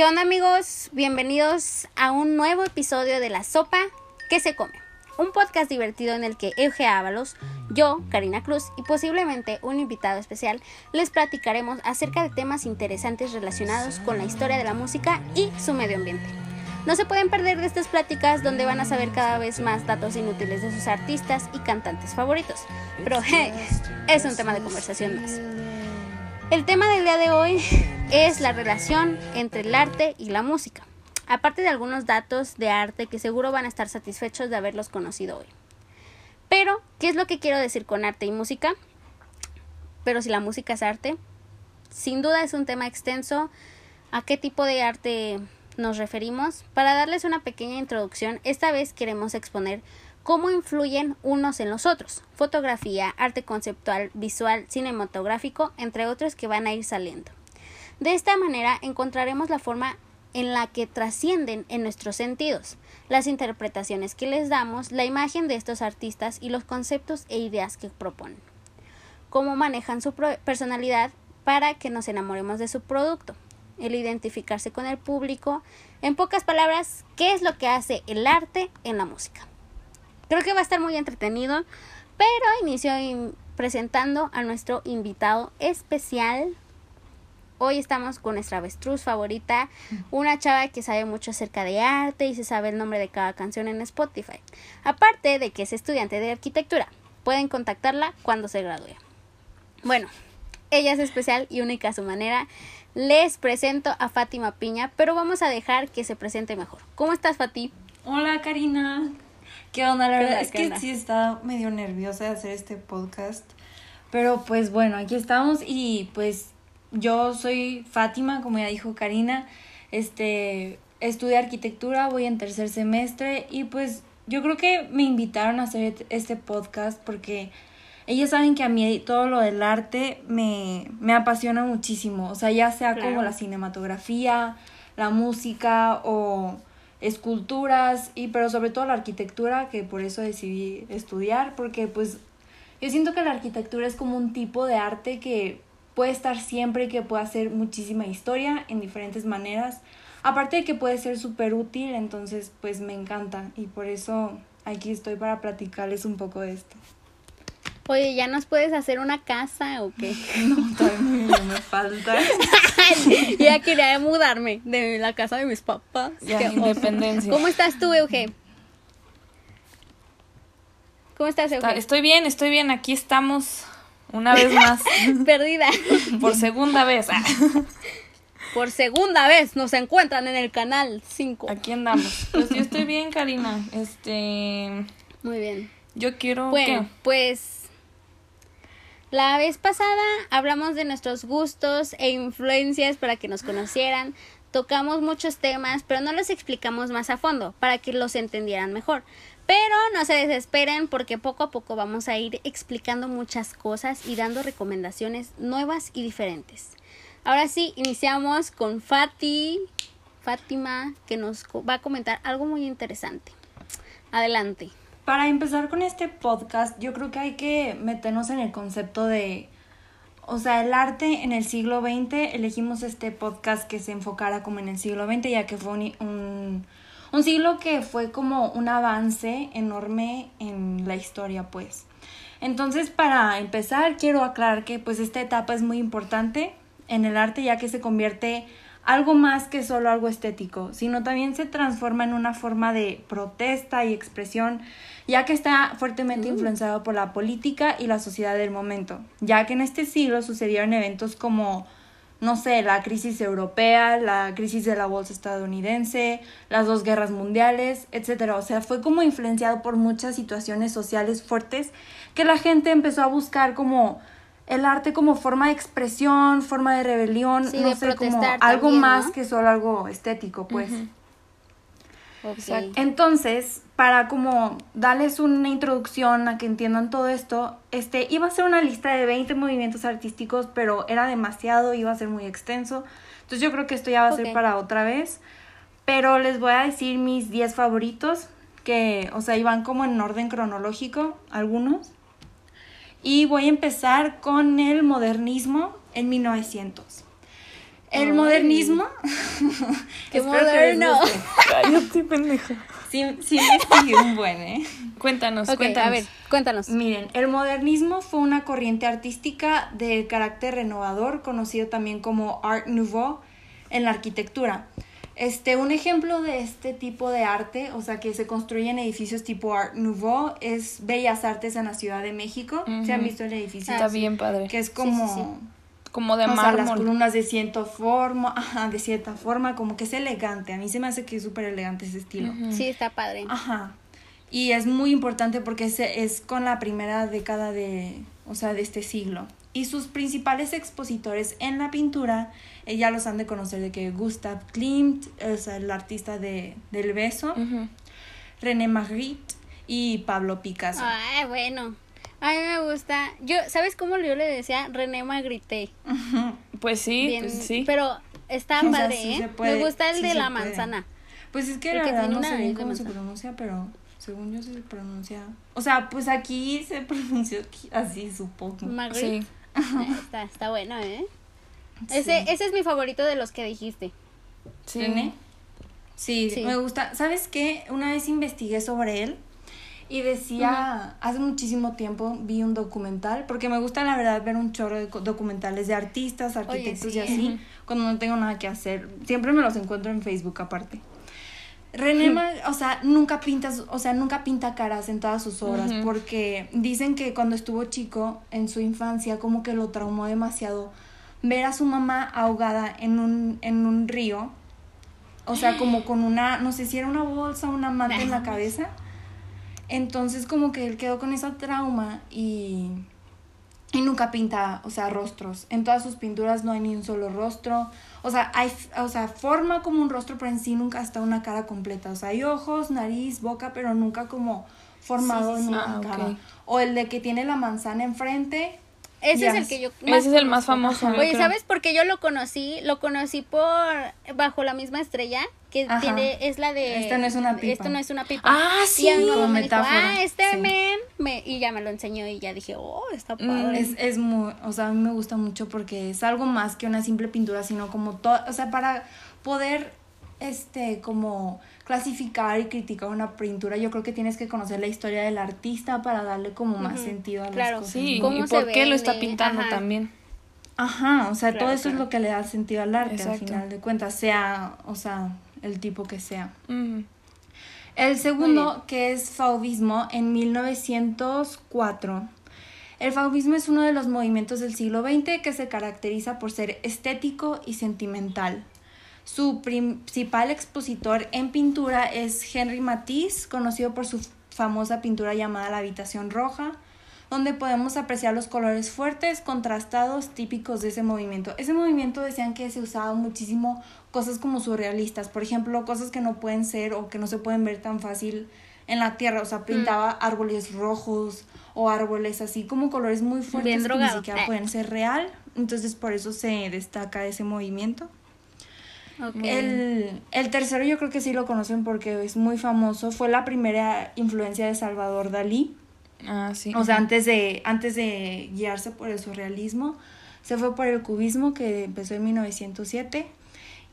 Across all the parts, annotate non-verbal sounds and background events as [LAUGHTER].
¿Qué onda amigos? Bienvenidos a un nuevo episodio de La Sopa que se come. Un podcast divertido en el que Euge Ábalos, yo, Karina Cruz y posiblemente un invitado especial les platicaremos acerca de temas interesantes relacionados con la historia de la música y su medio ambiente. No se pueden perder de estas pláticas donde van a saber cada vez más datos inútiles de sus artistas y cantantes favoritos. Pero [LAUGHS] es un tema de conversación más. El tema del día de hoy es la relación entre el arte y la música, aparte de algunos datos de arte que seguro van a estar satisfechos de haberlos conocido hoy. Pero, ¿qué es lo que quiero decir con arte y música? Pero si la música es arte, sin duda es un tema extenso. ¿A qué tipo de arte nos referimos? Para darles una pequeña introducción, esta vez queremos exponer cómo influyen unos en los otros, fotografía, arte conceptual, visual, cinematográfico, entre otros que van a ir saliendo. De esta manera encontraremos la forma en la que trascienden en nuestros sentidos, las interpretaciones que les damos, la imagen de estos artistas y los conceptos e ideas que proponen. Cómo manejan su personalidad para que nos enamoremos de su producto, el identificarse con el público, en pocas palabras, qué es lo que hace el arte en la música. Creo que va a estar muy entretenido, pero inicio presentando a nuestro invitado especial. Hoy estamos con nuestra avestruz favorita, [LAUGHS] una chava que sabe mucho acerca de arte y se sabe el nombre de cada canción en Spotify. Aparte de que es estudiante de arquitectura, pueden contactarla cuando se gradúe. Bueno, ella es especial y única a su manera. Les presento a Fátima Piña, pero vamos a dejar que se presente mejor. ¿Cómo estás, Fati? Hola, Karina. ¿Qué onda? La verdad es que sí estaba medio nerviosa de hacer este podcast. Pero pues bueno, aquí estamos y pues yo soy Fátima, como ya dijo Karina. Este, estudio arquitectura, voy en tercer semestre y pues yo creo que me invitaron a hacer este podcast porque ellos saben que a mí todo lo del arte me, me apasiona muchísimo. O sea, ya sea como la cinematografía, la música o esculturas y pero sobre todo la arquitectura que por eso decidí estudiar porque pues yo siento que la arquitectura es como un tipo de arte que puede estar siempre y que puede hacer muchísima historia en diferentes maneras. Aparte de que puede ser súper útil entonces pues me encanta y por eso aquí estoy para platicarles un poco de esto Oye, ¿ya nos puedes hacer una casa o qué? [LAUGHS] No, todavía me falta. [LAUGHS] ya quería mudarme de la casa de mis papás. Ya, independencia. ¿Cómo estás tú, Euge? ¿Cómo estás, Euge? estoy bien, estoy bien. Aquí estamos una vez más. [LAUGHS] Perdida. Por segunda vez. Por segunda vez nos encuentran en el canal 5. Aquí andamos. Pues yo estoy bien, Karina. Este. Muy bien. Yo quiero. Bueno, pues la vez pasada hablamos de nuestros gustos e influencias para que nos conocieran, tocamos muchos temas, pero no los explicamos más a fondo para que los entendieran mejor. Pero no se desesperen porque poco a poco vamos a ir explicando muchas cosas y dando recomendaciones nuevas y diferentes. Ahora sí, iniciamos con Fati, Fátima, que nos va a comentar algo muy interesante. Adelante. Para empezar con este podcast, yo creo que hay que meternos en el concepto de, o sea, el arte en el siglo XX. Elegimos este podcast que se enfocara como en el siglo XX, ya que fue un, un, siglo que fue como un avance enorme en la historia, pues. Entonces, para empezar, quiero aclarar que pues esta etapa es muy importante en el arte, ya que se convierte algo más que solo algo estético, sino también se transforma en una forma de protesta y expresión ya que está fuertemente influenciado por la política y la sociedad del momento, ya que en este siglo sucedieron eventos como, no sé, la crisis europea, la crisis de la bolsa estadounidense, las dos guerras mundiales, etc. O sea, fue como influenciado por muchas situaciones sociales fuertes que la gente empezó a buscar como el arte como forma de expresión, forma de rebelión, no sé, como algo más que solo algo estético, pues. Entonces, para como darles una introducción a que entiendan todo esto, este iba a ser una lista de 20 movimientos artísticos, pero era demasiado, iba a ser muy extenso. Entonces yo creo que esto ya va a ser para otra vez. Pero les voy a decir mis 10 favoritos, que, o sea, iban como en orden cronológico, algunos. Y voy a empezar con el modernismo en 1900. El modernismo. ¡Qué moderno! Cállate, pendeja. Sí, sí investigué un buen, ¿eh? Cuéntanos, cuéntanos. a ver, cuéntanos. Miren, el modernismo fue una corriente artística de carácter renovador, conocido también como Art Nouveau en la arquitectura. Este, un ejemplo de este tipo de arte, o sea, que se construyen edificios tipo Art Nouveau, es Bellas Artes en la Ciudad de México. ¿Se han visto el edificio? Está bien padre. Que es como, sí, sí. Como de o sea, las mármol. columnas de cierta forma, ajá, de cierta forma, como que es elegante. A mí se me hace que es súper elegante ese estilo. Ujú. Sí, está padre. Ajá. Y es muy importante porque es, es con la primera década de, o sea, de este siglo. Y sus principales expositores en la pintura, eh, ya los han de conocer de que Gustav Klimt, o sea, el artista de, del beso, Ujú. René Magritte y Pablo Picasso. Ay, bueno. A mí me gusta. Yo, ¿sabes cómo yo le decía? René Magritte. [LAUGHS] Pues sí, Bien, pues sí. Pero está [LAUGHS] O sea, padre, sí ¿eh? puede, me gusta el sí de la puede. manzana. Pues es que la verdad no sé bien cómo se pronuncia, pero según yo se pronuncia... O sea, pues aquí se [LAUGHS] pronuncia así, supongo. Magritte. Sí. Está, está bueno, ¿eh? Ese, ese es mi favorito de los que dijiste. Sí. René. Sí, Sí. me gusta. ¿Sabes qué? Una vez investigué sobre él y decía, hace muchísimo tiempo vi un documental, porque me gusta la verdad ver un chorro de documentales de artistas, arquitectos sí. y así, cuando no tengo nada que hacer. Siempre me los encuentro en Facebook aparte. René, o sea, nunca pinta, su- o sea, nunca pinta caras en todas sus obras, porque dicen que cuando estuvo chico, en su infancia, como que lo traumó demasiado ver a su mamá ahogada en un, en un río, o sea, como con una, no sé si era una bolsa o una manta en la cabeza. Entonces como que él quedó con esa trauma y, y nunca pinta, o sea, rostros. En todas sus pinturas no hay ni un solo rostro. O sea, hay, o sea, forma como un rostro, pero en sí nunca está una cara completa. O sea, hay ojos, nariz, boca, pero nunca como formado Sí, sí, en sí. una Ah, cara. O el de que tiene la manzana enfrente. Ese es el que yo Ese es el más famoso. Oye, creo. ¿sabes por qué yo lo conocí? Lo conocí por Bajo la misma estrella, que Ajá. tiene, es la de... Esta no es una pipa. Esto no es una pipa. Ah, Y sí. mamá Como me dijo, metáfora, ah, este sí. men, me, y ya me lo enseñó y ya dije, oh, está Mm, padre. Es, es muy, o sea, a mí me gusta mucho porque es algo más que una simple pintura, sino como todo, o sea, para poder, este, como clasificar y criticar una pintura, yo creo que tienes que conocer la historia del artista para darle como más sentido a las claro. cosas. Sí. ¿Cómo y por qué lo está pintando Ajá. también. Ajá, o sea, Claro, todo eso claro. es lo que le da sentido al arte, al final de cuentas, sea, o sea, el tipo que sea. El segundo, que es fauvismo, en 1904. El fauvismo es uno de los movimientos del siglo XX que se caracteriza por ser estético y sentimental. Su principal expositor en pintura es Henri Matisse, conocido por su famosa pintura llamada La Habitación Roja, donde podemos apreciar los colores fuertes, contrastados, típicos de ese movimiento. Ese movimiento decían que se usaba muchísimo cosas como surrealistas, por ejemplo, cosas que no pueden ser o que no se pueden ver tan fácil en la tierra, o sea, pintaba árboles rojos o árboles así como colores muy fuertes que ni siquiera Eh. pueden ser real, entonces por eso se destaca ese movimiento. El, el tercero yo creo que sí lo conocen porque es muy famoso, fue la primera influencia de Salvador Dalí. Ah, sí. O sea, antes de, antes de guiarse por el surrealismo, se fue por el cubismo que empezó en 1907.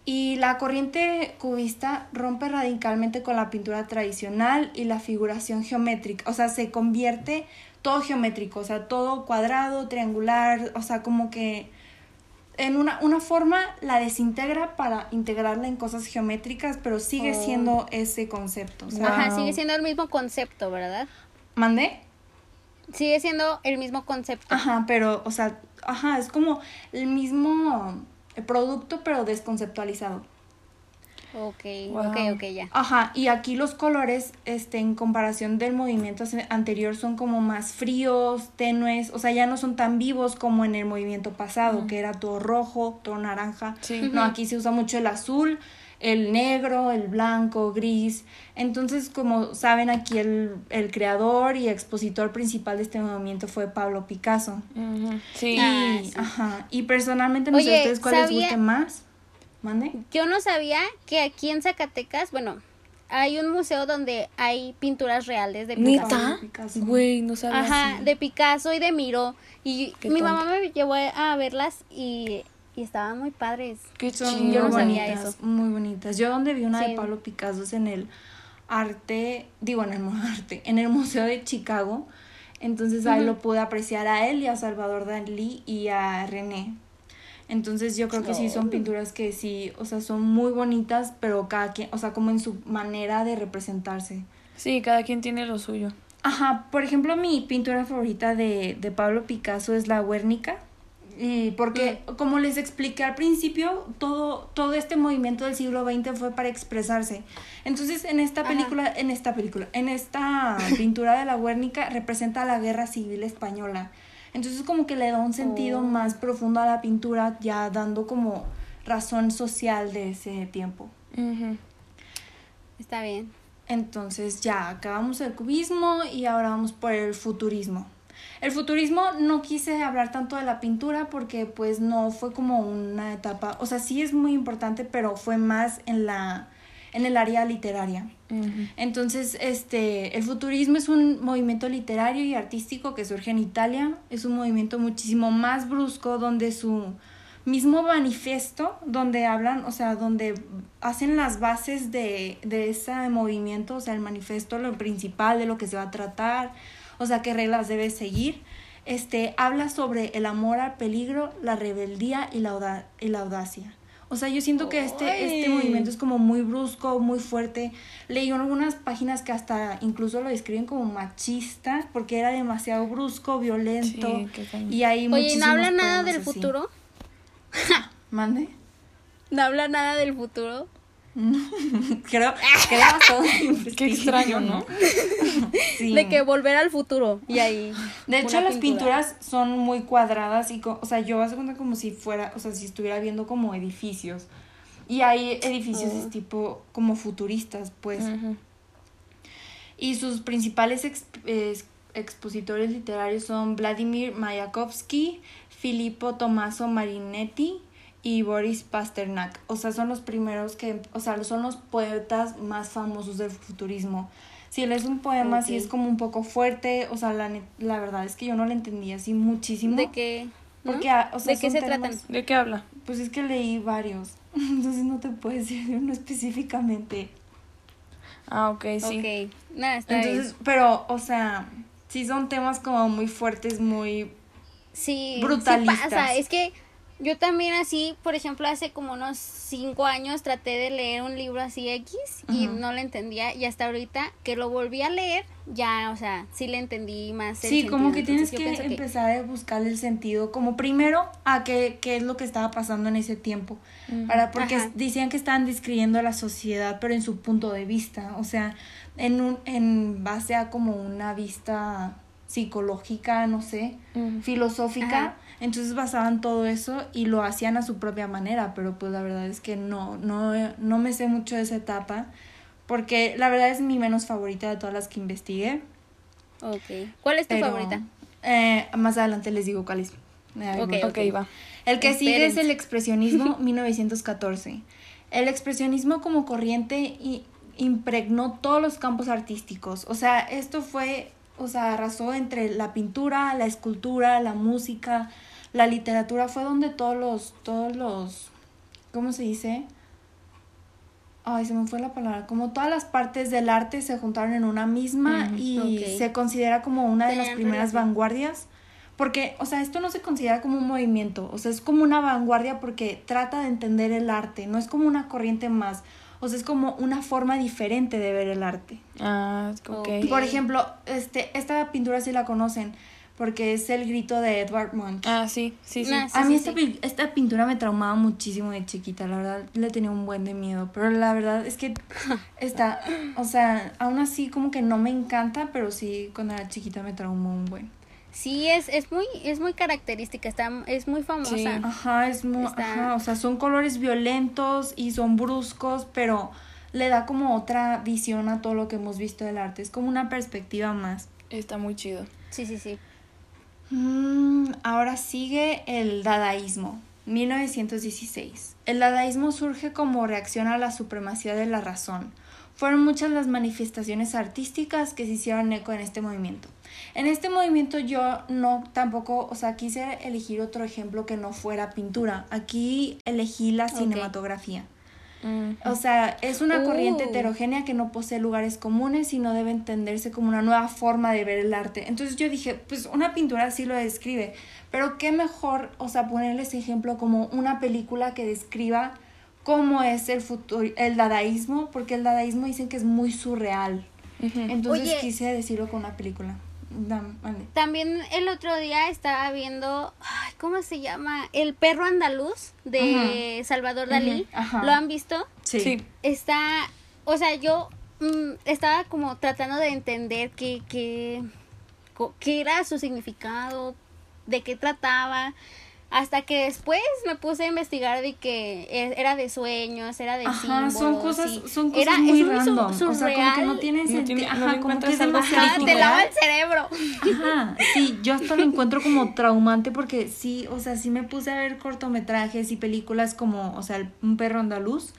Y la corriente cubista rompe radicalmente con la pintura tradicional y la figuración geométrica. O sea, se convierte todo geométrico, o sea, todo cuadrado, triangular, o sea, como que en una, una forma la desintegra para integrarla en cosas geométricas, pero sigue Oh. siendo ese concepto. O sea, Ajá, Wow. sigue siendo el mismo concepto, ¿verdad? ¿Mandé? Sigue siendo el mismo concepto. Ajá, pero, o sea, ajá, es como el mismo producto, pero desconceptualizado. Ok, Wow. ok, ok, ya. Ajá, y aquí los colores, este, en comparación del movimiento anterior, son como más fríos, tenues, o sea, ya no son tan vivos como en el movimiento pasado, que era todo rojo, todo naranja. Sí. No, aquí se usa mucho el azul, el negro, el blanco, gris. Entonces, como saben, aquí el, el creador y expositor principal de este movimiento fue Pablo Picasso. Ujú. Sí. Y, Ah, sí. ajá, y personalmente no sé Oye, ustedes cuál les ¿sabía- guste más. ¿Mande? Yo no sabía que aquí en Zacatecas, bueno, hay un museo donde hay pinturas reales de Picasso. Güey, no sabía. Ajá, de Picasso y de Miró. Y Qué mi tonta. mamá me llevó a verlas y y estaban muy padres. Qué Son yo no sabía bonitas, eso. muy bonitas. Yo donde vi una Sí. de Pablo Picasso es en el arte, digo en el [LAUGHS] arte, en el Museo de Chicago. Entonces ahí lo pude apreciar a él y a Salvador Dalí y a René. Entonces yo creo que sí son Oh. pinturas que sí, o sea, son muy bonitas, pero cada quien, o sea, como en su manera de representarse. Sí, cada quien tiene lo suyo. Ajá, por ejemplo, mi pintura favorita de, de Pablo Picasso es la Guernica. Y porque, como les expliqué al principio, todo, todo este movimiento del siglo XX fue para expresarse. Entonces, en esta Ajá. película, en esta película, en esta [LAUGHS] pintura de la Guernica representa la guerra civil española. Entonces, como que le da un sentido Oh. más profundo a la pintura, ya dando como razón social de ese tiempo. Está bien. Entonces ya acabamos el cubismo y ahora vamos por el futurismo. El futurismo no quise hablar tanto de la pintura porque pues no fue como una etapa, o sea, sí es muy importante, pero fue más en la en el área literaria. Entonces, este, el futurismo es un movimiento literario y artístico que surge en Italia. Es un movimiento muchísimo más brusco donde su mismo manifiesto, donde hablan, o sea, donde hacen las bases de, de ese movimiento, o sea, el manifiesto, lo principal de lo que se va a tratar, o sea, qué reglas debe seguir. Este, habla sobre el amor al peligro, la rebeldía y la, auda- y la audacia. O sea, yo siento que este, este movimiento es como muy brusco, muy fuerte. Leí en algunas páginas que hasta incluso lo describen como machista, porque era demasiado brusco, violento. Sí, y hay Oye, ¿y muchísimos ¿no habla nada del así. futuro? [LAUGHS] ¿Mande? ¿No habla nada del futuro? [LAUGHS] creo, [LAUGHS] creo bastante Qué extraño, ¿no? [LAUGHS] Sí. De que volver al futuro. Y ahí. De hecho, las pintura. pinturas son muy cuadradas y, o sea, yo hace cuenta como si fuera, o sea, si estuviera viendo como edificios. Y hay edificios tipo como futuristas, pues. Y sus principales ex- es- expositores literarios son Vladimir Mayakovsky, Filippo Tommaso Marinetti y Boris Pasternak. O sea, son los primeros que, o sea, son los poetas más famosos del futurismo. Si lees un poema, sí Ok. es como un poco fuerte, o sea, la, la verdad es que yo no lo entendí así muchísimo. ¿De qué? ¿no? Porque, ah, o sea, ¿De qué se temas- tratan? ¿De qué habla? Pues es que leí varios, [LAUGHS] entonces no te puedo decir de uno específicamente. Ah, ok, sí. Ok. Nada, está Entonces, pero, o sea, sí son temas como muy fuertes, muy... Sí, brutalistas. sí pasa. Es que yo también así, por ejemplo, hace como unos cinco años traté de leer un libro así X y no lo entendía y hasta ahorita que lo volví a leer ya, o sea, sí le entendí más. el Sí, como que tienes que empezar a buscar el sentido, como primero a qué, qué es lo que estaba pasando en ese tiempo. Para, porque Ajá. decían que estaban describiendo la sociedad, pero en su punto de vista, o sea, en, un, en base a como una vista psicológica, no sé, filosófica. Ajá. Entonces basaban todo eso y lo hacían a su propia manera, pero pues la verdad es que no, no, no me sé mucho de esa etapa, porque la verdad es mi menos favorita de todas las que investigué. Ok. ¿Cuál es tu pero, favorita? eh, más adelante les digo cuál es. Ok. Ok, va. El que sigue es el expresionismo [LAUGHS] 1914. El expresionismo como corriente i- impregnó todos los campos artísticos. O sea, esto fue, o sea, arrasó entre la pintura, la escultura, la música, la literatura. Fue donde todos los, todos los, ¿cómo se dice? Ay, se me fue la palabra. Como todas las partes del arte se juntaron en una misma y se considera como una de las primeras relación. vanguardias. Porque, o sea, esto no se considera como un movimiento, o sea, es como una vanguardia porque trata de entender el arte, no es como una corriente más, o sea, es como una forma diferente de ver el arte. Ah, ok. Ok. Por ejemplo, este, esta pintura sí la conocen, porque es el grito de Edward Munch. Ah, sí, sí, sí. Nah, A mí sí, esta, sí. esta pintura me traumaba muchísimo de chiquita, la verdad le tenía un buen de miedo, pero la verdad es que [LAUGHS] está, o sea, aún así como que no me encanta, pero sí cuando era chiquita me traumó un buen. Sí, es, es muy, es muy característica, está, es muy famosa. Sí. Ajá, es muy, Está- ajá, o sea, son colores violentos y son bruscos, pero le da como otra visión a todo lo que hemos visto del arte, es como una perspectiva más. Está muy chido. Sí, sí, sí. Mm, ahora sigue el dadaísmo, 1916. El dadaísmo surge como reacción a la supremacía de la razón. Fueron muchas las manifestaciones artísticas que se hicieron eco en este movimiento. En este movimiento yo no tampoco, o sea, quise elegir otro ejemplo que no fuera pintura. Aquí elegí la cinematografía. O sea, es una corriente Uh. heterogénea que no posee lugares comunes y no debe entenderse como una nueva forma de ver el arte. Entonces yo dije, pues una pintura sí lo describe, pero qué mejor, o sea, ponerle ese ejemplo como una película que describa cómo es el futuro, el dadaísmo, porque el dadaísmo dicen que es muy surreal. Entonces Oye. quise decirlo con una película. También el otro día estaba viendo, ay, ¿cómo se llama? El perro andaluz de Salvador Dalí. Ajá. ¿Lo han visto? Sí. Sí. Está, o sea, yo mm, estaba como tratando de entender qué, qué, qué era su significado, de qué trataba, hasta que después me puse a investigar de que e- era de sueños, era de Ajá, son símbolos, cosas, y son cosas era- muy es random. o sea, como que no tienen No sentido. tiene- no Ajá, le como que es demasiado Ajá, te lava el cerebro. Ajá, sí, yo hasta lo encuentro como traumante porque sí, o sea, sí me puse a ver cortometrajes y películas como, o sea, el- Un perro andaluz,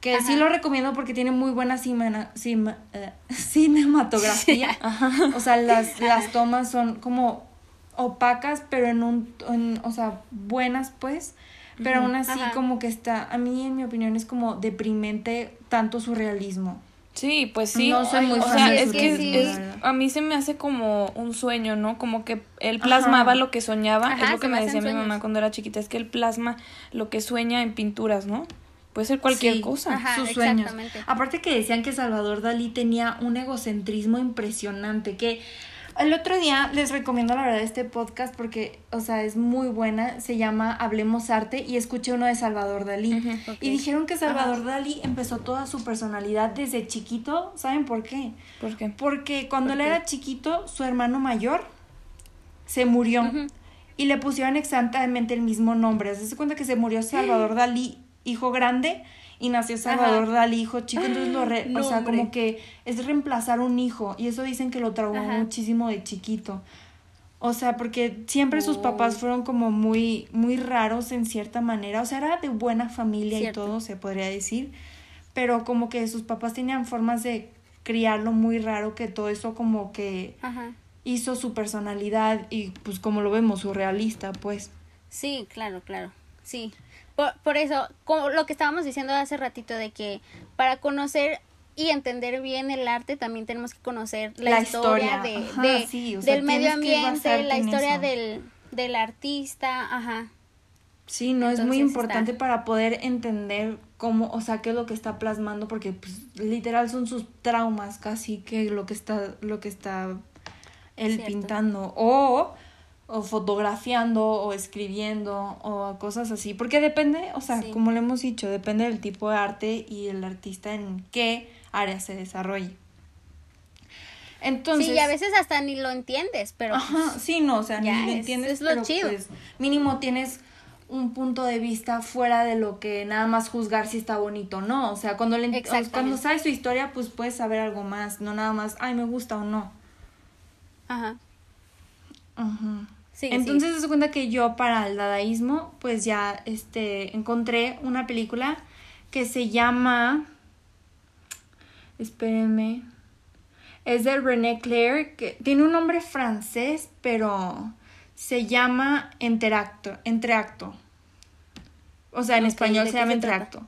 que sí Ajá. lo recomiendo porque tiene muy buena cima- cima- eh, [LAUGHS] cinematografía. O sea, las, las tomas son como opacas, pero en un, en- o sea, buenas pues, pero aún así Ajá. como que está, a mí en mi opinión es como deprimente tanto surrealismo. Sí, pues sí. No soy muy o fan sea, de es su que realismo, es- a mí se me hace como un sueño, ¿no? Como que él plasmaba Ajá. lo que soñaba. Ajá, es lo que me decía mi sueños. mamá cuando era chiquita, es que él plasma lo que sueña en pinturas, ¿no? Puede ser cualquier Sí. cosa. Ajá, sus sueños. Aparte que decían que Salvador Dalí tenía un egocentrismo impresionante, que el otro día les recomiendo la verdad este podcast porque, o sea, es muy buena, se llama Hablemos Arte y escuché uno de Salvador Dalí. Y dijeron que Salvador Dalí empezó toda su personalidad desde chiquito, ¿saben por qué? ¿Por qué? Porque cuando ¿Por él qué? era chiquito, su hermano mayor se murió y le pusieron exactamente el mismo nombre. Se cuenta que se murió Salvador [GASPS] Dalí, hijo grande, y nació Salvador Ajá. Dalí, hijo chico. Entonces, lo re- No, o sea, hombre. como que es reemplazar un hijo. Y eso dicen que lo traumó Ajá. muchísimo de chiquito. O sea, porque siempre sus Oh. papás fueron como muy, muy raros en cierta manera. O sea, era de buena familia Cierto. y todo, se podría decir. Pero como que sus papás tenían formas de criarlo muy raro, que todo eso como que Ajá. hizo su personalidad y pues como lo vemos, surrealista, pues. Sí, claro, claro. Sí. Por, por eso, como lo que estábamos diciendo hace ratito de que para conocer y entender bien el arte también tenemos que conocer la, La historia, historia, de, ajá, de- sí, o sea, del medio ambiente, la historia del, del artista, ajá. Sí, no es muy importante está. para poder entender cómo, o sea, qué es lo que está plasmando, porque pues literal son sus traumas casi que lo que está, lo que está él Cierto. pintando. O, o fotografiando, o escribiendo, o cosas así. Porque depende, o sea, Sí. como le hemos dicho, depende del tipo de arte y el artista en qué área se desarrolle. Entonces. sí, y a veces hasta ni lo entiendes, pero Ajá, sí, no, o sea, ya ni lo es- entiendes, es lo pero chido. pues mínimo tienes un punto de vista fuera de lo que nada más juzgar si está bonito o no. O sea, cuando, le, cuando sabes su historia, pues puedes saber algo más, no nada más, ay, me gusta o no. ajá. Ajá. Sí, Entonces se cuenta que yo para el dadaísmo, pues ya este encontré una película que se llama espérenme. Es de René Clair, que tiene un nombre francés, pero se llama Entreacto. O sea, en español ¿de se llama se trata?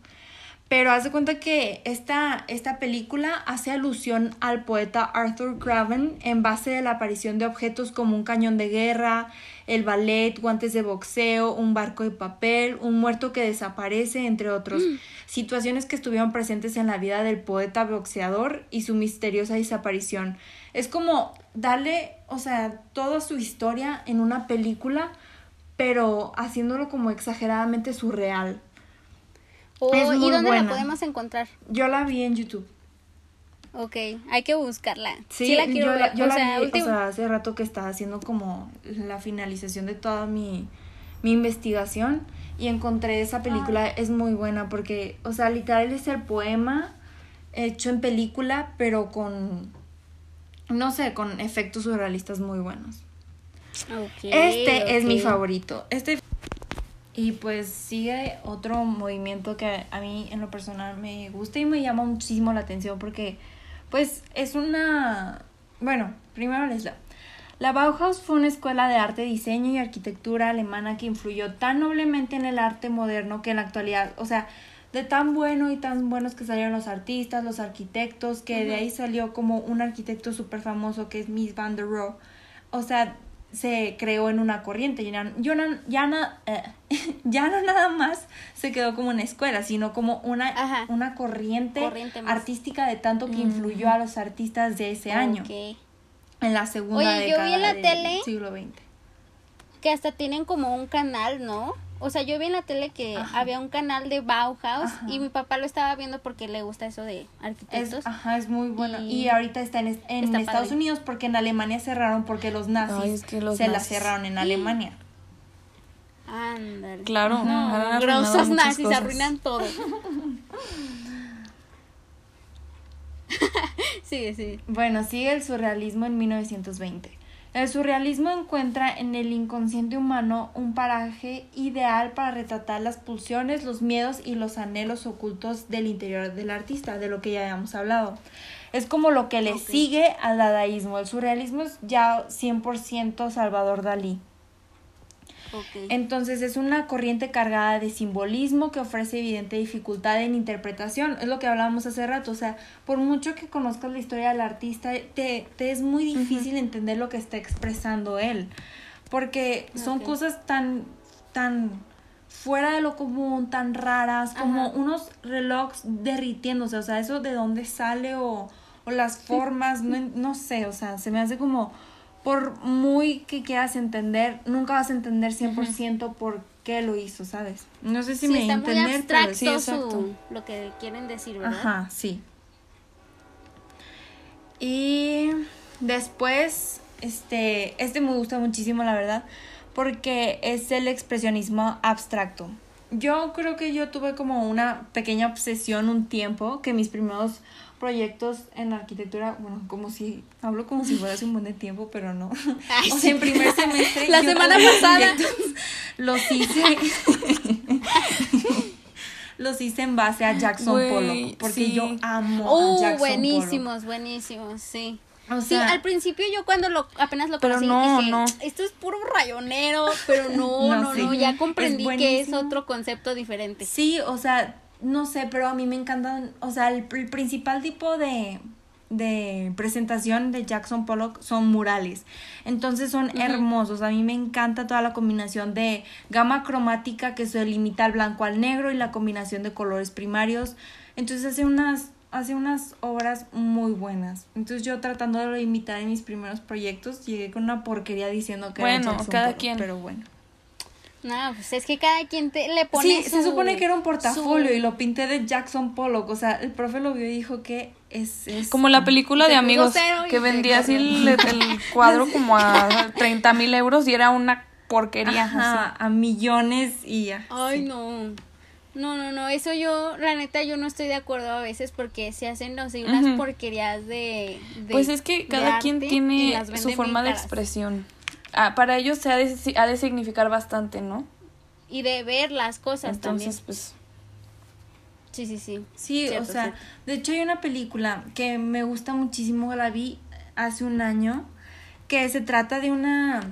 Pero haz de cuenta que esta, esta película hace alusión al poeta Arthur Craven en base de la aparición de objetos como un cañón de guerra, el ballet, guantes de boxeo, un barco de papel, un muerto que desaparece, entre otros. Situaciones que estuvieron presentes en la vida del poeta boxeador y su misteriosa desaparición. Es como darle, o sea, toda su historia en una película, pero haciéndolo como exageradamente surreal. Oh, Es ¿Y muy dónde buena. la podemos encontrar? Yo la vi en YouTube. Ok, hay que buscarla. Sí, la quiero yo, la, ver. yo o la sea, vi, o sea, hace rato que estaba haciendo como la finalización de toda mi, mi investigación y encontré esa película, Ah. es muy buena porque, o sea, literal es el poema hecho en película, pero con, no sé, con efectos surrealistas muy buenos. Ok, Este es mi favorito. Este Y pues sigue otro movimiento que a mí en lo personal me gusta y me llama muchísimo la atención porque pues es una... Bueno, primero les leo. La Bauhaus fue una escuela de arte, diseño y arquitectura alemana que influyó tan noblemente en el arte moderno que en la actualidad, o sea, de tan bueno y tan buenos que salieron los artistas, los arquitectos, que de ahí salió como un arquitecto súper famoso que es Miss Van der Rohe. O sea, se creó en una corriente. Ya no, ya, no, eh, [LAUGHS] ya no nada más se quedó como una escuela, sino como una, una corriente, artística de tanto que influyó a los artistas de ese año. En la segunda Oye, yo vi en la tele siglo XX. Que hasta tienen como un canal, ¿no? O sea, yo vi en la tele que había un canal de Bauhaus y mi papá lo estaba viendo porque le gusta eso de arquitectos. Es, ajá, es muy bueno. Y, ahorita está en, en Estados Unidos porque en Alemania cerraron porque los nazis se la cerraron en Alemania. Ándale. Claro, no, grosos nazis arruinan todo. [LAUGHS] [LAUGHS] sí, sí. Bueno, sigue el surrealismo en 1920. El surrealismo encuentra en el inconsciente humano un paraje ideal para retratar las pulsiones, los miedos y los anhelos ocultos del interior del artista, de lo que ya habíamos hablado. Es como lo que le sigue al dadaísmo. El surrealismo es ya 100% Salvador Dalí. Entonces es una corriente cargada de simbolismo que ofrece evidente dificultad en interpretación. Es lo que hablábamos hace rato. O sea, por mucho que conozcas la historia del artista, te, te es muy difícil entender lo que está expresando él. Porque son cosas tan, tan fuera de lo común, tan raras, como unos relojes derritiéndose. O sea, eso de dónde sale o, o las formas, no, [LAUGHS] no sé, o sea, se me hace como por muy que quieras entender, nunca vas a entender 100% por qué lo hizo, ¿sabes? No sé si me está entender, muy abstracto sí, exacto. lo que quieren decir, ¿verdad? Ajá, sí. Y después, este, este me gusta muchísimo, la verdad, porque es el expresionismo abstracto. Yo creo que yo tuve como una pequeña obsesión un tiempo, que mis primeros proyectos en arquitectura, bueno, como si, hablo como si fuera hace un buen de tiempo, pero no. [LAUGHS] o sea, en primer semestre. La semana pasada. Los hice. [LAUGHS] los hice en base a Jackson Pollock, porque yo amo a uh, Jackson buenísimos, buenísimos, sí. O sí, al principio yo cuando lo apenas lo conocí no, dije, no. esto es puro rayonero, pero no, [LAUGHS] no, no, ya comprendí que es otro concepto diferente. Sí, o sea, no sé, pero a mí me encantan, o sea, el, principal tipo de, de presentación de Jackson Pollock son murales. Entonces son hermosos. A mí me encanta toda la combinación de gama cromática que se limita al blanco al negro y la combinación de colores primarios. Entonces hace unas hace unas obras muy buenas. Entonces yo tratando de imitar en mis primeros proyectos llegué con una porquería diciendo que bueno, era Jackson cada quien, pero bueno. No, pues es que cada quien te, le pone. Sí, se supone que era un portafolio y lo pinté de Jackson Pollock. O sea, el profe lo vio y dijo que es. es como la película de amigos que vendía así el, [LAUGHS] cuadro como a 30 mil euros y era una porquería. Ajá, a millones y ya. Ay, no. No, no, no, eso yo, la neta, yo no estoy de acuerdo a veces porque se hacen, no sé, unas porquerías de, Pues es que cada quien tiene su forma de expresión. Ah, para ellos se ha de, ha de significar bastante, ¿no? Y de ver las cosas Entonces, pues... Sí, sí, sí. Sí, o sea, de hecho hay una película que me gusta muchísimo, la vi hace un año, que se trata de una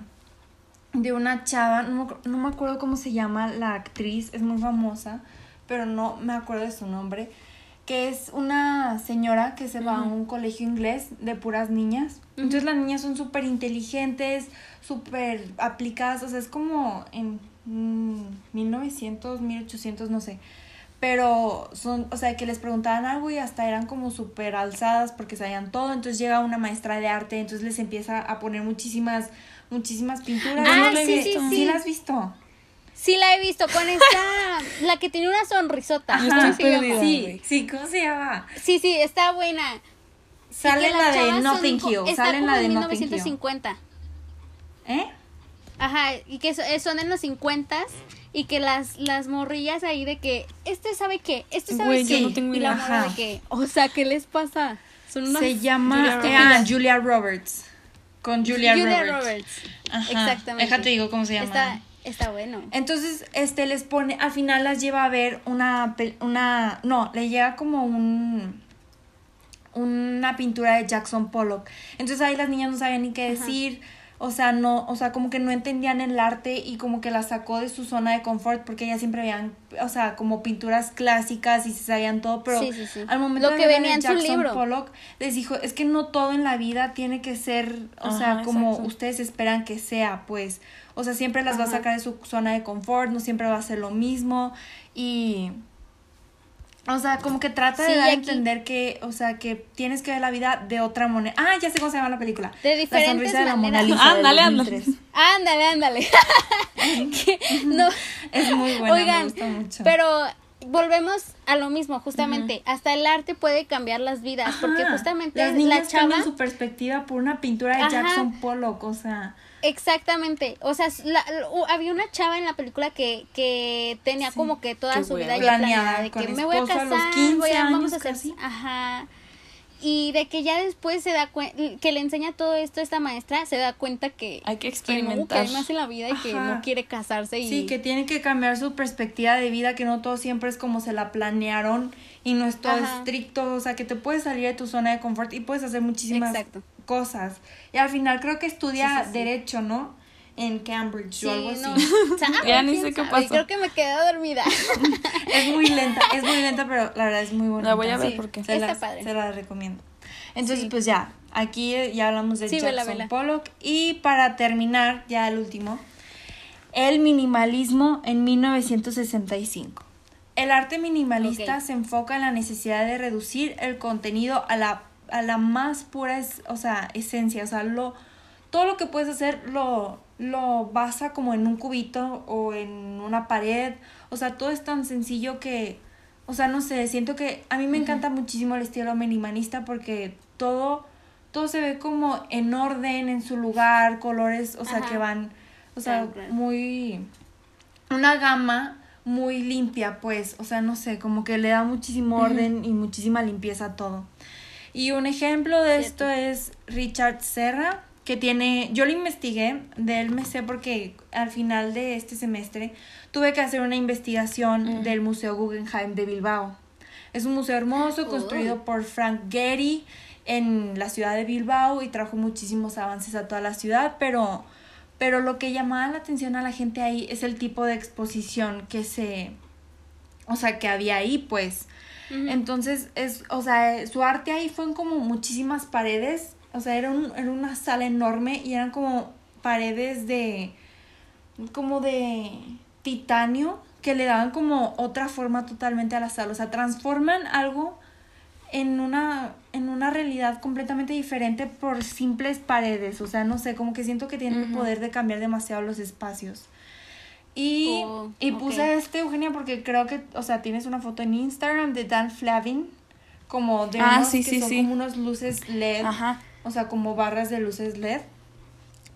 de una chava, no, no me acuerdo cómo se llama la actriz, es muy famosa, pero no me acuerdo de su nombre, que es una señora que se va a un colegio inglés de puras niñas. Entonces las niñas son súper inteligentes, súper aplicadas, o sea, es como en 1900, mm, 1800, no sé. Pero son, o sea, que les preguntaban algo y hasta eran como súper alzadas porque sabían todo. Entonces llega una maestra de arte, entonces les empieza a poner muchísimas, muchísimas pinturas. Ah, sí, sí, sí. ¿Sí la has visto? Sí la he visto con esta, [LAUGHS] la que tiene una sonrisota. Ajá, sí, sí, ¿cómo se llama? Sí, sí, está buena. Sale la de Nothing Hill, sale la de 1950. ¿Eh? Ajá, y que eh, son en los 50 y que las, las morrillas ahí de que, este sabe qué, este sabe qué. y la morra de que, o sea, ¿qué les pasa? Son unas Se llama ah, Julia Roberts. Con Julia, Julia Roberts. Ajá. Exactamente. Déjate digo cómo se llama. Está, Está bueno. Entonces, este les pone, al final las lleva a ver una, una, no, le llega como un, una pintura de Jackson Pollock. Entonces ahí las niñas no sabían ni qué decir o sea, no, o sea, como que no entendían el arte y como que la sacó de su zona de confort porque ellas siempre veían, o sea, como pinturas clásicas y se sabían todo, pero al momento de que venía en su libro. Pollock les dijo, es que no todo en la vida tiene que ser, o sea, como ustedes esperan que sea, pues, o sea, siempre las va a sacar de su zona de confort, no siempre va a ser lo mismo y o sea, como que trata de dar a entender que, o sea, que tienes que ver la vida de otra manera. Ah, ya sé cómo se llama la película. De diferentes la sonrisa maneras. de la Mona Lisa. Ándale, ándale. Ándale, ándale. [LAUGHS] no. Es muy buena, Oigan, me gusta mucho. Pero volvemos a lo mismo, justamente. Hasta el arte puede cambiar las vidas, porque justamente las niñas la chava su perspectiva por una pintura de Jackson Pollock, o sea, Exactamente, o sea, había una chava en la película que, que tenía como que toda su vida ya planeada, de que me voy a casar, voy a, vamos a hacer, ajá, y de que ya después se da cuenta, que le enseña todo esto a esta maestra, se da cuenta que hay que experimentar que, hay más en la vida y que no quiere casarse y sí, que tiene que cambiar su perspectiva de vida, que no todo siempre es como se la planearon y no es todo estricto, o sea, que te puedes salir de tu zona de confort y puedes hacer muchísimas Exacto cosas. Y al final creo que estudia Derecho, ¿no? En Cambridge o algo así. [LAUGHS] ya ni sé qué pasó. Creo que me quedé dormida. [LAUGHS] es muy lenta, es muy lenta, pero la verdad es muy bonita. La voy a ver porque se, la, se la recomiendo. Entonces, pues ya, aquí ya hablamos de Jackson Pollock. Y para terminar, ya el último, el minimalismo en 1965. El arte minimalista se enfoca en la necesidad de reducir el contenido a la a la más pura, es, o sea, esencia, o sea, lo, todo lo que puedes hacer lo, lo basa como en un cubito o en una pared, o sea, todo es tan sencillo que, o sea, no sé, siento que a mí me encanta muchísimo el estilo minimalista porque todo, todo se ve como en orden, en su lugar, colores, o sea, que van, o sea, muy, una gama muy limpia, pues, o sea, no sé, como que le da muchísimo orden y muchísima limpieza a todo. Y un ejemplo de esto es Richard Serra, que tiene, yo lo investigué, de él me sé porque al final de este semestre tuve que hacer una investigación del Museo Guggenheim de Bilbao. Es un museo hermoso oh. construido por Frank Gehry en la ciudad de Bilbao y trajo muchísimos avances a toda la ciudad, pero, pero lo que llamaba la atención a la gente ahí es el tipo de exposición que se, o sea, que había ahí, pues. Entonces, es, o sea, su arte ahí fue en como muchísimas paredes, o sea, era, un, era una sala enorme y eran como paredes de, como de titanio que le daban como otra forma totalmente a la sala, o sea, transforman algo en una, en una realidad completamente diferente por simples paredes, o sea, no sé, como que siento que tiene el poder de cambiar demasiado los espacios. Y, oh, y puse este, Eugenia, porque creo que, o sea, tienes una foto en Instagram de Dan Flavin, como de ah, unos que son como unos luces LED, Ajá. o sea, como barras de luces LED.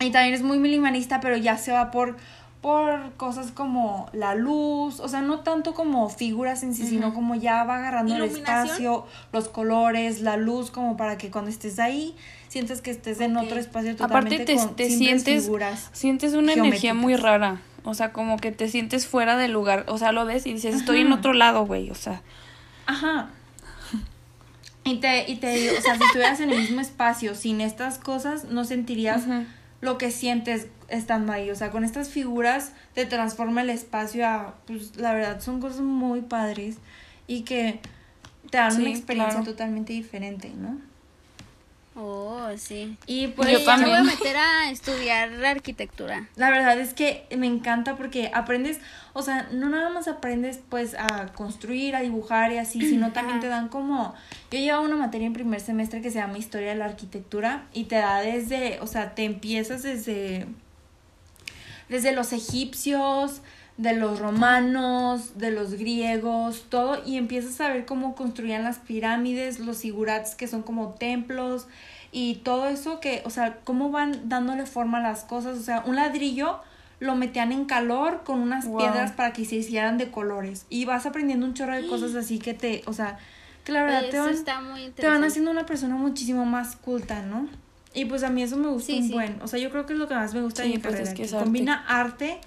Y también es muy minimalista, pero ya se va por, por cosas como la luz, o sea, no tanto como figuras en sí, sino como ya va agarrando el espacio, los colores, la luz, como para que cuando estés ahí sientes que estés en otro espacio totalmente Aparte te, te sientes, sientes una energía muy rara. O sea, como que te sientes fuera del lugar. O sea, lo ves y dices, estoy en otro lado, güey. O sea. Ajá. Y te, y te digo, o sea, si estuvieras en el mismo espacio sin estas cosas, no sentirías lo que sientes estando ahí. O sea, con estas figuras te transforma el espacio a, pues, la verdad, son cosas muy padres y que te dan una experiencia totalmente diferente, ¿no? Oh, sí. Y pues yo también. me voy a meter a estudiar la arquitectura. La verdad es que me encanta porque aprendes, o sea, no nada más aprendes pues a construir, a dibujar y así, sino también te dan como, yo llevaba una materia en primer semestre que se llama Historia de la Arquitectura y te da desde, o sea, te empiezas desde, desde los egipcios, de los romanos, de los griegos, todo, y empiezas a ver cómo construían las pirámides, los sigurats que son como templos, y todo eso que, o sea, cómo van dándole forma a las cosas, o sea, un ladrillo lo metían en calor con unas piedras para que se hicieran de colores, y vas aprendiendo un chorro de cosas así que te, o sea, que la verdad te van, te van haciendo una persona muchísimo más culta, ¿no? Y pues a mí eso me gusta un buen, o sea, yo creo que es lo que más me gusta de mi pues, que combina arte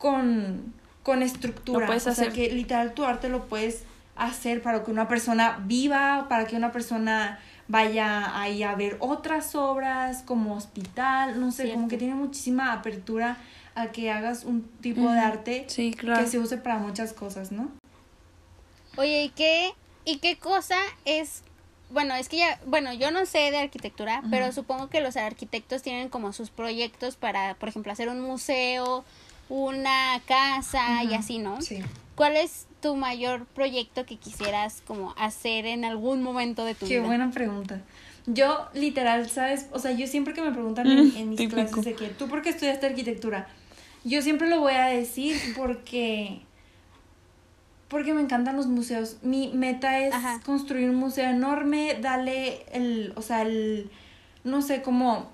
con, con estructura. puedes o hacer. sea, que literal tu arte lo puedes hacer para que una persona viva, para que una persona vaya ahí a ver otras obras como hospital, no sé, como que tiene muchísima apertura a que hagas un tipo de arte Sí, claro. que se use para muchas cosas, ¿no? Oye, ¿y qué, ¿y qué cosa es? Bueno, es que ya, bueno, yo no sé de arquitectura, pero supongo que los arquitectos tienen como sus proyectos para, por ejemplo, hacer un museo, una casa y así, ¿no? Sí. ¿Cuál es tu mayor proyecto que quisieras como hacer en algún momento de tu Qué vida? buena pregunta. Yo, literal, ¿sabes? O sea, yo siempre que me preguntan en, Mm, en mis típico. clases de que, ¿tú por qué estudiaste arquitectura? Yo siempre lo voy a decir porque... Porque me encantan los museos. Mi meta es Ajá. construir un museo enorme, darle el... O sea, el... No sé, como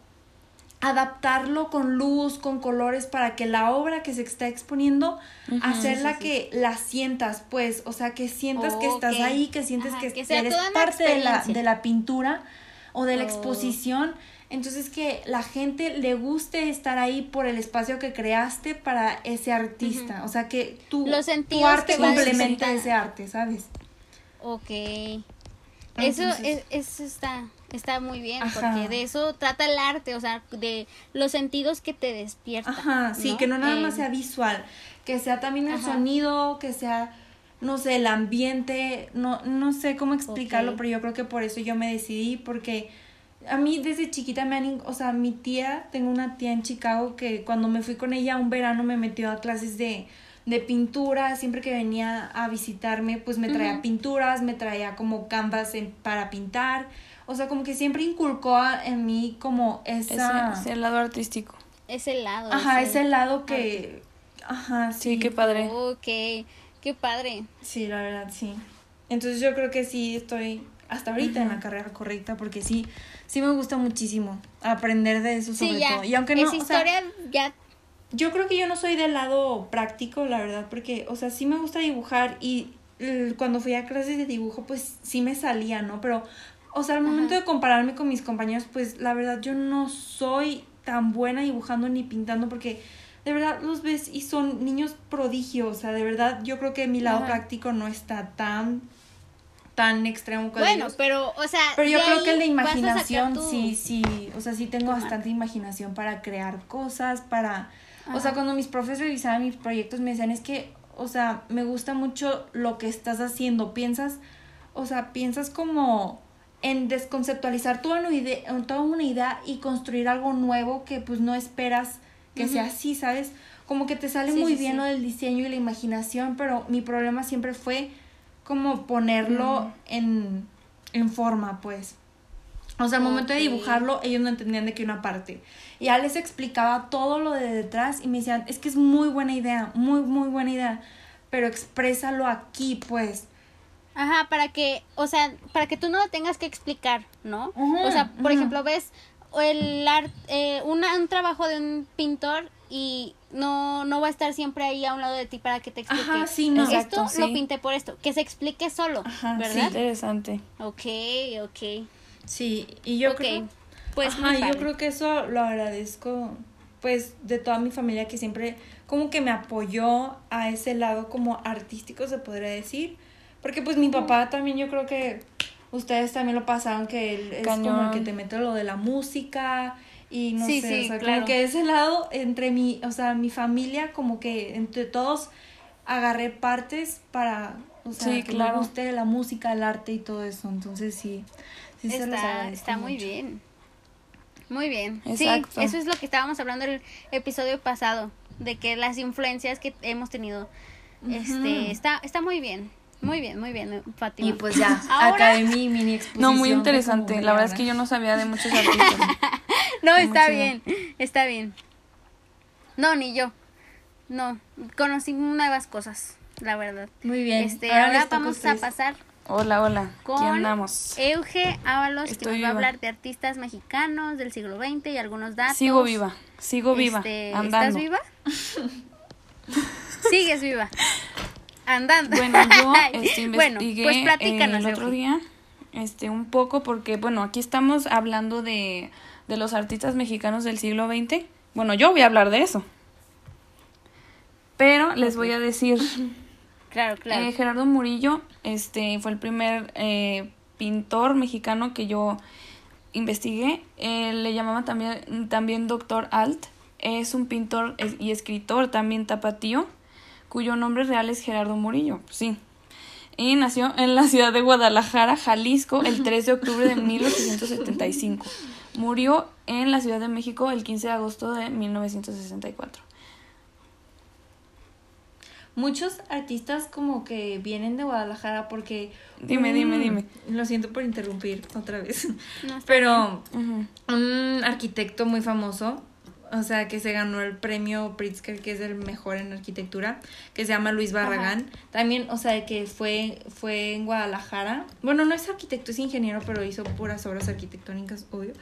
adaptarlo con luz, con colores, para que la obra que se está exponiendo, hacerla sí, sí. que la sientas, pues, o sea, que sientas que estás ahí, que sientes Ajá, que, que sea eres parte de la, de la pintura o de la Oh. exposición. Entonces que la gente le guste estar ahí por el espacio que creaste para ese artista. O sea que tu, Los tu arte complementa ese arte, ¿sabes? Ok. Eso, es, eso está, está muy bien, Ajá. porque de eso trata el arte, o sea, de los sentidos que te despierta. Ajá, sí, que no nada más Eh, sea visual, que sea también el Ajá. sonido, que sea, no sé, el ambiente, no, no sé cómo explicarlo, pero yo creo que por eso yo me decidí, porque a mí desde chiquita me han, o sea, mi tía, tengo una tía en Chicago que cuando me fui con ella un verano me metió a clases de, de pintura, siempre que venía a visitarme, pues me traía pinturas, me traía como canvas en- para pintar, o sea, como que siempre inculcó a- en mí como esa... Ese, ese lado artístico. Ese lado. Ajá, ese lado que... Ajá, sí. Sí, qué padre. Ok, qué padre. Sí, la verdad, sí. Entonces yo creo que sí estoy hasta ahorita en la carrera correcta porque sí, sí me gusta muchísimo aprender de eso sobre Sí, ya. todo. Y aunque no, Esa o sea, historia ya. Yo creo que yo no soy del lado práctico, la verdad, porque, o sea, sí me gusta dibujar y cuando fui a clases de dibujo, pues sí me salía, ¿no? Pero, o sea, al momento Ajá. de compararme con mis compañeros, pues la verdad yo no soy tan buena dibujando ni pintando porque de verdad los ves y son niños prodigios, o sea, de verdad yo creo que mi lado Ajá. práctico no está tan tan extremo Bueno, pero, o sea. Pero yo creo que el de ahí vas a sacar imaginación, tu- sí, sí, o sea, sí tengo bastante imaginación para crear cosas, para, o sea, cuando mis profes revisaban mis proyectos me decían, es que, o sea, me gusta mucho lo que estás haciendo, piensas, o sea, piensas como en desconceptualizar toda una idea, toda una idea y construir algo nuevo que pues no esperas que sea así, ¿sabes? Como que te sale Sí, muy sí, bien sí. lo del diseño y la imaginación, pero mi problema siempre fue como ponerlo en, en forma, pues. O sea, al momento de dibujarlo, ellos no entendían de qué una parte. Y ya les explicaba todo lo de detrás y me decían, es que es muy buena idea, muy, muy buena idea, pero exprésalo aquí, pues. Ajá, para que, o sea, para que tú no lo tengas que explicar, ¿no? Ujú, o sea, por ejemplo, ves el art, eh, una, un trabajo de un pintor y no, no va a estar siempre ahí a un lado de ti para que te explique. Ajá, sí, no. Exacto, Esto lo sí. pinté por esto, que se explique solo, Ajá, ¿verdad? interesante. Ok, ok. Sí, y yo ok, creo... pues Ajá, yo creo que eso lo agradezco, pues, de toda mi familia que siempre como que me apoyó a ese lado como artístico, se podría decir. Porque pues mi papá también yo creo que ustedes también lo pasaron, que él es como el Cañón. que te mete lo de la música y no Sí, sé, sí, o sea, claro. como que ese lado entre mi, o sea, mi familia, como que entre todos agarré partes para, o sea, Sí, que claro. me guste la música, el arte y todo eso. Entonces sí, sí se los está, está muy mucho. bien. Muy bien. Exacto. Sí, eso es lo que estábamos hablando el episodio pasado, de que las influencias que hemos tenido, este, está, está muy bien. Muy bien, muy bien, Fátima. Y pues ya, [LAUGHS] Ahora- acabé mi mini exposición. No, muy de interesante. La verdad es que yo no sabía de muchos [LAUGHS] artistas. No, Está bien, está bien. No, ni yo. No, conocí nuevas cosas, la verdad. Muy bien. Este, ahora vamos a pasar Hola, hola. con ¿Quién andamos? Euge Ábalos, Estoy que nos va a hablar de artistas mexicanos del siglo XX y algunos datos. Sigo viva, sigo viva, Este, andando. ¿Estás viva? [LAUGHS] Sigues viva. Andando. Bueno, yo [LAUGHS] este, Bueno, investigué pues eh, platícanos, el otro Euge. día este, un poco porque, bueno, aquí estamos hablando de, de los artistas mexicanos del siglo XX. Bueno, yo voy a hablar de eso. Pero les voy a decir. Claro, claro. Eh, Gerardo Murillo este, fue el primer eh, pintor mexicano que yo investigué. Le llamaban también, también Doctor Alt. Es un pintor y escritor también tapatío, cuyo nombre real es Gerardo Murillo. Sí. Y nació en la ciudad de Guadalajara, Jalisco, el 3 de octubre de 1875. Murió en la Ciudad de México el 15 de agosto de 1964 muchos artistas como que vienen de Guadalajara porque... Dime, dime, dime. Lo siento por interrumpir otra vez. [LAUGHS] Pero un arquitecto muy famoso, o sea, que se ganó el premio Pritzker, que es el mejor en arquitectura, que se llama Luis Barragán. También, o sea, que fue, fue en Guadalajara. Bueno, no es arquitecto, es ingeniero, pero hizo puras obras arquitectónicas, obvio.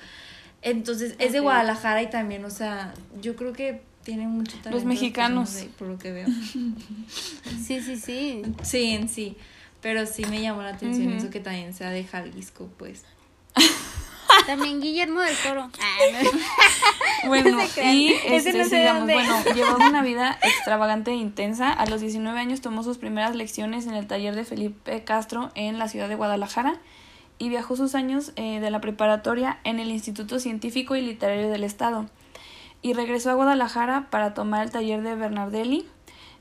Entonces, es de Guadalajara y también, o sea, yo creo que tienen mucho talento. Los mexicanos. por lo que veo. [LAUGHS] sí, sí, sí. Sí, en sí. Pero sí me llamó la atención eso que también sea de Jalisco, pues. [LAUGHS] También Guillermo del Toro. [LAUGHS] bueno, y este, sigamos. Bueno, llevó una vida extravagante e intensa. A los 19 años tomó sus primeras lecciones en el taller de Felipe Castro en la ciudad de Guadalajara y viajó sus años eh, de la preparatoria en el Instituto Científico y Literario del Estado y regresó a Guadalajara para tomar el taller de Bernardelli.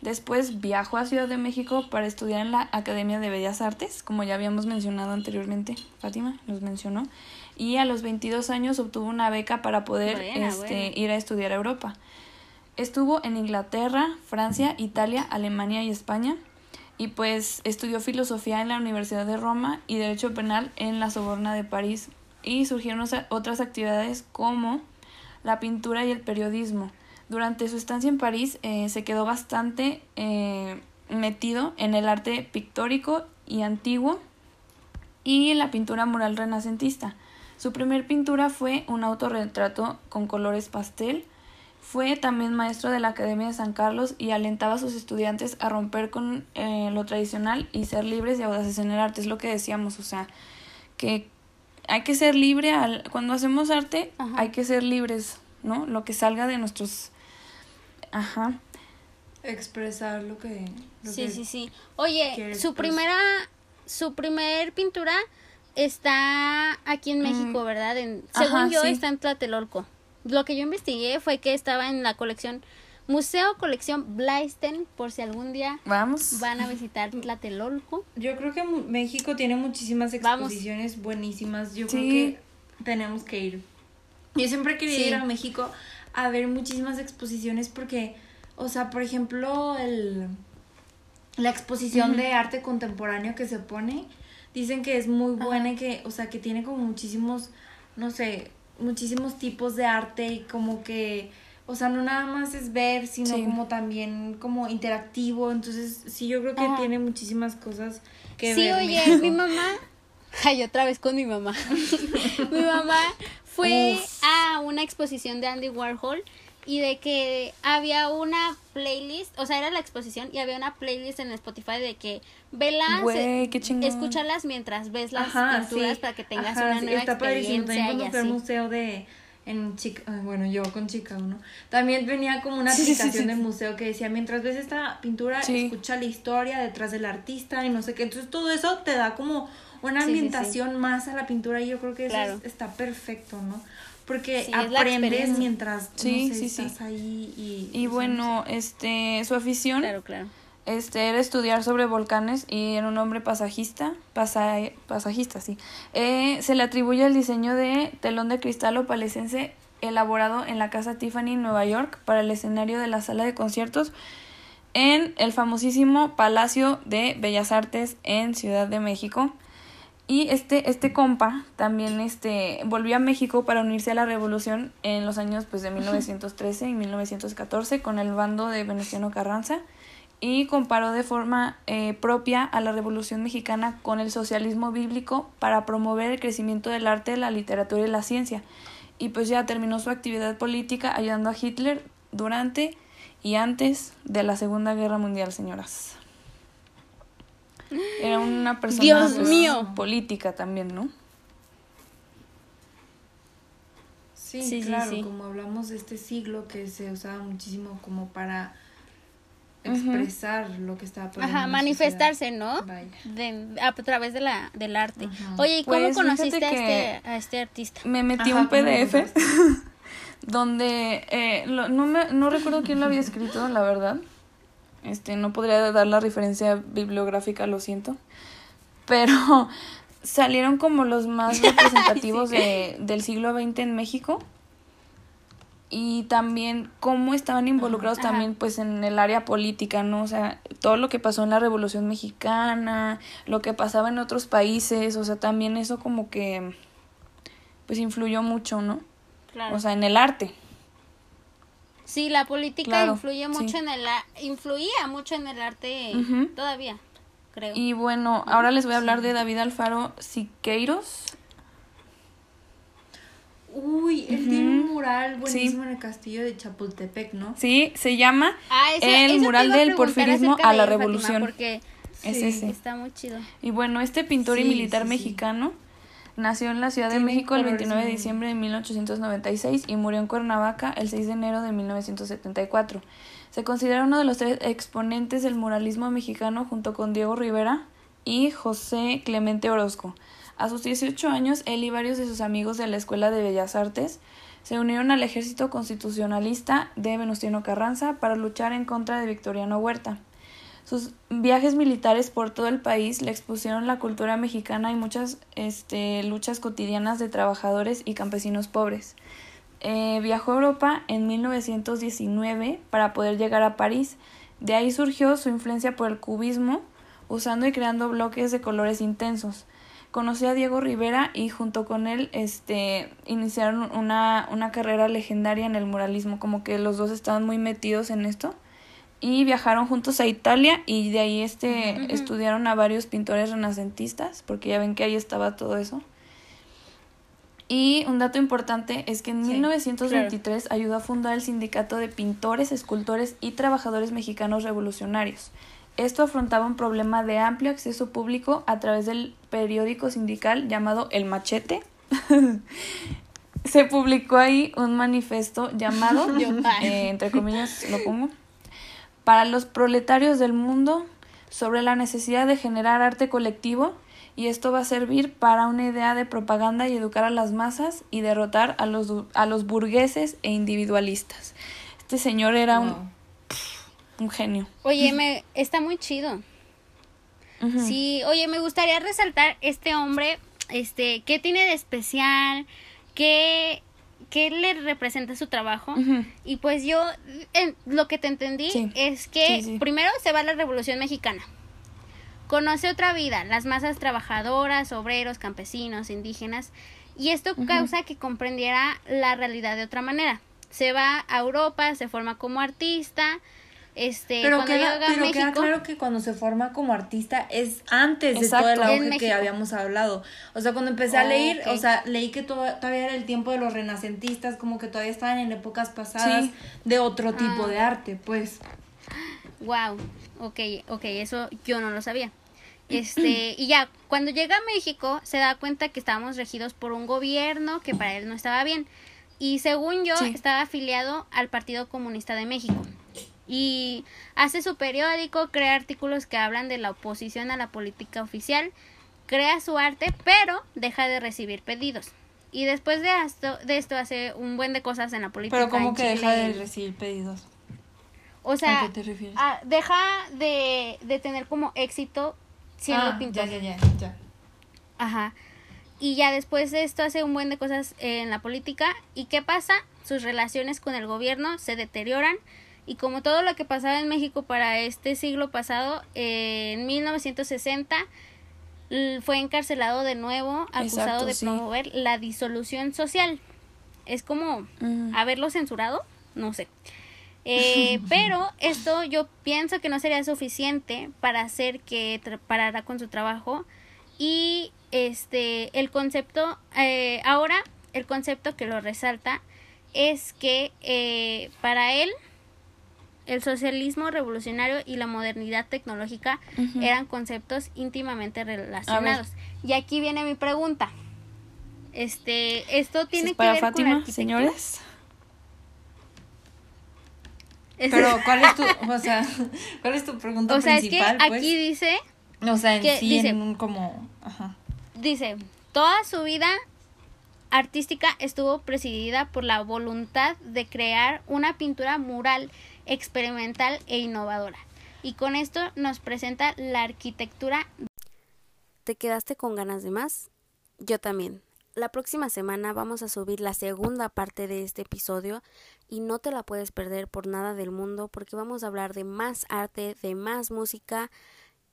Después viajó a Ciudad de México para estudiar en la Academia de Bellas Artes, como ya habíamos mencionado anteriormente, Fátima nos mencionó, y a los 22 años obtuvo una beca para poder este, ir a estudiar a Europa. Estuvo en Inglaterra, Francia, Italia, Alemania y España, y pues estudió filosofía en la Universidad de Roma y Derecho Penal en la Soborna de París, y surgieron otras actividades como la pintura y el periodismo. Durante su estancia en París eh, se quedó bastante eh, metido en el arte pictórico y antiguo y la pintura mural renacentista. Su primer pintura fue un autorretrato con colores pastel. Fue también maestro de la Academia de San Carlos y alentaba a sus estudiantes a romper con eh, lo tradicional y ser libres y audaces en el arte. Es lo que decíamos, o sea, que hay que ser libre al, cuando hacemos arte, hay que ser libres, ¿no? Lo que salga de nuestros ajá expresar lo que Sí, sí, sí. Oye, su primera su primer pintura está aquí en México, mm. ¿verdad? En, según yo está en Tlatelolco. Lo que yo investigué fue que estaba en la colección Museo Colección Blaisten, por si algún día Vamos. van a visitar Tlatelolco. Yo creo que México tiene muchísimas exposiciones buenísimas. Yo creo que tenemos que ir. Yo siempre quería ir a México a ver muchísimas exposiciones porque, o sea, por ejemplo, el, la exposición de arte contemporáneo que se pone, dicen que es muy buena y que, o sea, que tiene como muchísimos, no sé, muchísimos tipos de arte y como que o sea, no nada más es ver, sino como también como interactivo. Entonces, sí, yo creo que tiene muchísimas cosas que ver. Sí, oye, mi mamá. Ay, otra vez con mi mamá. [LAUGHS] mi mamá fue a una exposición de Andy Warhol y de que había una playlist, o sea, era la exposición y había una playlist en Spotify de que velas, Güey, escúchalas mientras ves las pinturas para que tengas una nueva está experiencia y así. museo de en Chica, bueno, yo con Chica ¿no? También venía como una aplicación del museo que decía, mientras ves esta pintura, escucha la historia detrás del artista y no sé qué. Entonces todo eso te da como una ambientación más a la pintura y yo creo que eso está perfecto, ¿no? Porque aprendes mientras estás ahí y... Y bueno, este, su afición... Claro, claro este, era estudiar sobre volcanes y era un hombre pasajista, pasajista, sí. Eh, se le atribuye el diseño de telón de cristal opalesense elaborado en la casa Tiffany en Nueva York para el escenario de la sala de conciertos en el famosísimo Palacio de Bellas Artes en Ciudad de México. Y este, este compa también este, volvió a México para unirse a la revolución en los años pues, de 1913 y 1914 con el bando de Veneciano Carranza y comparó de forma eh, propia a la Revolución Mexicana con el socialismo bíblico para promover el crecimiento del arte, la literatura y la ciencia. Y pues ya terminó su actividad política ayudando a Hitler durante y antes de la Segunda Guerra Mundial, señoras. Era una persona pues, política también, ¿no? Sí, claro, como hablamos de este siglo que se usaba muchísimo como para expresar lo que estaba pasando. Ajá, manifestarse, ¿no? De, a través de la, del arte. Oye, ¿y cómo pues, conociste a este, a este artista? Me metí un PDF [LAUGHS] donde eh, no, me, no recuerdo quién lo había [LAUGHS] escrito, la verdad. Este, no podría dar la referencia bibliográfica, lo siento. Pero [LAUGHS] salieron como los más representativos de, del siglo XX en México y también cómo estaban involucrados también pues en el área política, ¿no? O sea, todo lo que pasó en la Revolución Mexicana, lo que pasaba en otros países, o sea, también eso como que pues influyó mucho, ¿no? Claro. O sea, en el arte. Sí, la política influye mucho en el influía mucho en el arte todavía, creo. Y bueno, ahora les voy a hablar de David Alfaro Siqueiros. Uy, él tiene un mural buenísimo en el castillo de Chapultepec, ¿no? Sí, se llama ah, El mural del porfirismo a la revolución. porque es ese. Está muy chido. Y bueno, este pintor y militar mexicano nació en la Ciudad de México el 29 de diciembre de 1896 y murió en Cuernavaca el 6 de enero de 1974. Se considera uno de los tres exponentes del muralismo mexicano junto con Diego Rivera y José Clemente Orozco. A sus 18 años, él y varios de sus amigos de la Escuela de Bellas Artes se unieron al ejército constitucionalista de Venustiano Carranza para luchar en contra de Victoriano Huerta. Sus viajes militares por todo el país le expusieron la cultura mexicana y muchas este, luchas cotidianas de trabajadores y campesinos pobres. Eh, viajó a Europa en 1919 para poder llegar a París. De ahí surgió su influencia por el cubismo, usando y creando bloques de colores intensos conocí a Diego Rivera y junto con él este iniciaron una, una carrera legendaria en el muralismo, como que los dos estaban muy metidos en esto y viajaron juntos a Italia y de ahí este estudiaron a varios pintores renacentistas, porque ya ven que ahí estaba todo eso. Y un dato importante es que en 1923 ayudó a fundar el Sindicato de Pintores, Escultores y Trabajadores Mexicanos Revolucionarios. Esto afrontaba un problema de amplio acceso público a través del periódico sindical llamado El Machete. [LAUGHS] Se publicó ahí un manifiesto llamado, [LAUGHS] eh, entre comillas lo pongo, para los proletarios del mundo sobre la necesidad de generar arte colectivo y esto va a servir para una idea de propaganda y educar a las masas y derrotar a los, a los burgueses e individualistas. Este señor era un un genio. Oye, me está muy chido. Sí, oye, me gustaría resaltar este hombre, este, ¿qué tiene de especial? ¿Qué, qué le representa su trabajo? Y pues yo, lo que te entendí es que primero se va a la Revolución Mexicana. Conoce otra vida, las masas trabajadoras, obreros, campesinos, indígenas, y esto causa que comprendiera la realidad de otra manera. Se va a Europa, se forma como artista, este, pero queda, pero queda claro que cuando se forma como artista es antes de todo el auge que habíamos hablado. O sea, cuando empecé a leer, o sea, leí que todavía era el tiempo de los renacentistas, como que todavía estaban en épocas pasadas de otro tipo de ah. arte, pues. Wow, ok, ok, eso yo no lo sabía. Este, [CLEARS THROAT] y ya, cuando llega a México, se da cuenta que estábamos regidos por un gobierno que para él no estaba bien. Y según yo, estaba afiliado al Partido Comunista de México y hace su periódico, crea artículos que hablan de la oposición a la política oficial, crea su arte, pero deja de recibir pedidos. Y después de esto, de esto hace un buen de cosas en la política. Pero ¿cómo que deja de recibir pedidos? O sea, ¿A qué te refieres? deja de, de, tener como éxito siendo ah, pintor. Ya, ya, ya, Ajá. Y ya después de esto hace un buen de cosas en la política. ¿Y qué pasa? Sus relaciones con el gobierno se deterioran y como todo lo que pasaba en México para este siglo pasado, en 1960 fue encarcelado de nuevo, acusado de promover la disolución social. Es como haberlo censurado, no sé. [LAUGHS] Eh, pero esto yo pienso que no sería suficiente para hacer que parara con su trabajo y este el concepto eh, ahora el concepto que lo resalta es que eh, para él el socialismo revolucionario y la modernidad tecnológica eran conceptos íntimamente relacionados. Y aquí viene mi pregunta. Este, esto tiene que para ver Fátima, señores. Pero, [LAUGHS] ¿cuál es tu, o sea, [LAUGHS] cuál es tu pregunta o sea, principal? es que aquí pues? dice... O sea, en que sí, dice- en un como, ajá. Dice, toda su vida artística estuvo presidida por la voluntad de crear una pintura mural experimental e innovadora. Y con esto nos presenta la arquitectura. ¿Te quedaste con ganas de más? Yo también. La próxima semana vamos a subir la segunda parte de este episodio y no te la puedes perder por nada del mundo porque vamos a hablar de más arte, de más música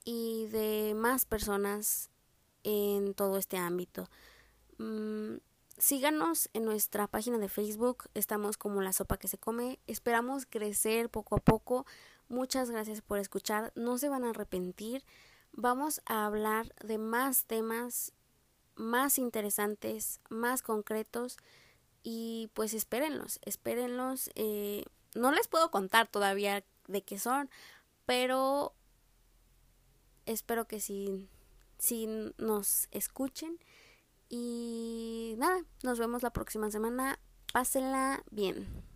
y de más personas en todo este ámbito. Mm, síganos en nuestra página de Facebook, estamos como la sopa que se come, esperamos crecer poco a poco. Muchas gracias por escuchar, no se van a arrepentir. Vamos a hablar de más temas más interesantes, más concretos y pues espérenlos, espérenlos. eh, no les puedo contar todavía de qué son, pero espero que sí, sí nos escuchen. Y nada, nos vemos la próxima semana. Pásenla bien.